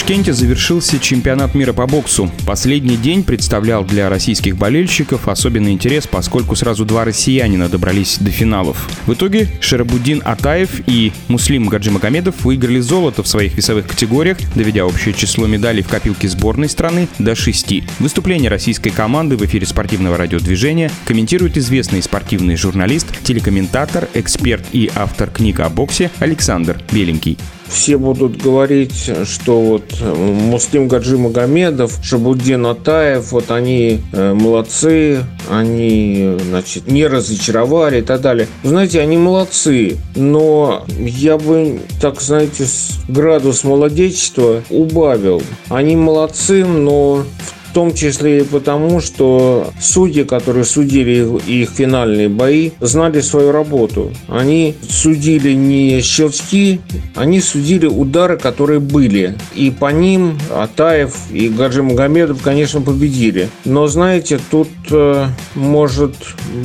Ташкенте завершился чемпионат мира по боксу. Последний день представлял для российских болельщиков особенный интерес, поскольку сразу два россиянина добрались до финалов. В итоге Шарабудин Атаев и Муслим Гаджимагомедов выиграли золото в своих весовых категориях, доведя общее число медалей в копилке сборной страны до шести. Выступление российской команды в эфире спортивного радиодвижения комментирует известный спортивный журналист, телекомментатор, эксперт и автор книг о боксе Александр Беленький все будут говорить, что вот э, Муслим Гаджи Магомедов, Шабуддин Атаев, вот они э, молодцы, они, значит, не разочаровали и так далее. Знаете, они молодцы, но я бы, так знаете, градус молодечества убавил. Они молодцы, но в в том числе и потому, что судьи, которые судили их финальные бои, знали свою работу. Они судили не щелчки, они судили удары, которые были. И по ним Атаев и Гаджи Магомедов, конечно, победили. Но, знаете, тут э, может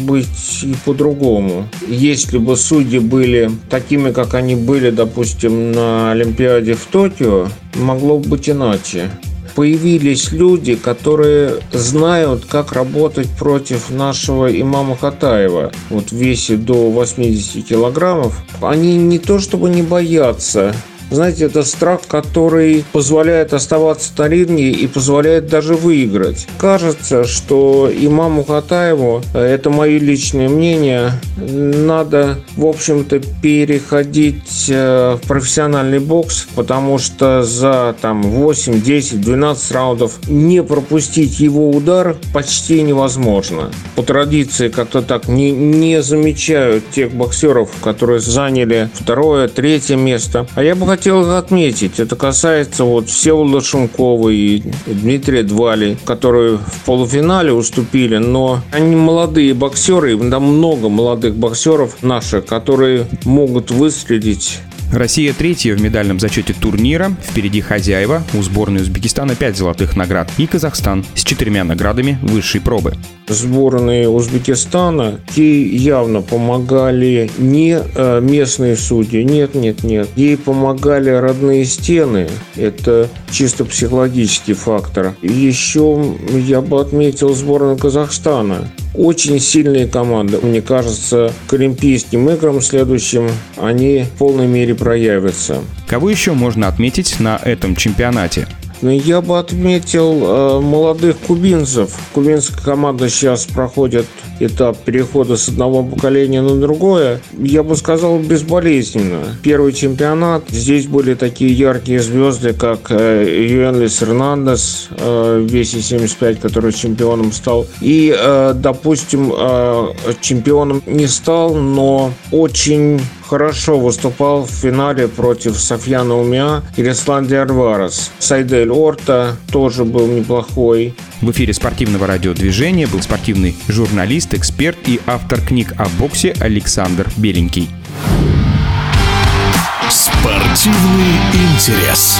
быть и по-другому. Если бы судьи были такими, как они были, допустим, на Олимпиаде в Токио, могло бы быть иначе появились люди, которые знают, как работать против нашего имама Хатаева, вот в весе до 80 килограммов. Они не то чтобы не боятся, знаете, это страх, который позволяет оставаться на ринге и позволяет даже выиграть. Кажется, что имаму Хатаеву, это мое личное мнение, надо, в общем-то, переходить э, в профессиональный бокс, потому что за там 8, 10, 12 раундов не пропустить его удар почти невозможно. По традиции как-то так не, не замечают тех боксеров, которые заняли второе, третье место. А я бы хотел отметить, это касается вот Всеволода Шумкова и Дмитрия Двали, которые в полуфинале уступили, но они молодые боксеры, там много молодых боксеров наших, которые могут выстрелить Россия третья в медальном зачете турнира. Впереди хозяева. У сборной Узбекистана 5 золотых наград. И Казахстан с четырьмя наградами высшей пробы. Сборные Узбекистана, те явно помогали не э, местные судьи. Нет, нет, нет. Ей помогали родные стены. Это чисто психологический фактор. Еще я бы отметил сборную Казахстана очень сильные команды. Мне кажется, к Олимпийским играм следующим они в полной мере проявятся. Кого еще можно отметить на этом чемпионате? Ну, я бы отметил э, молодых кубинцев. Кубинская команда сейчас проходит этап перехода с одного поколения на другое. Я бы сказал, безболезненно. Первый чемпионат. Здесь были такие яркие звезды, как э, Юэнлис Эрнандес э, в весе 75, который чемпионом стал. И, допустим, чемпионом не стал, но очень хорошо выступал в финале против Софьяна Умиа и Рисланди Арварес. Сайдель Орта тоже был неплохой. В эфире спортивного радиодвижения был спортивный журналист, эксперт и автор книг о боксе Александр Беленький. Спортивный интерес.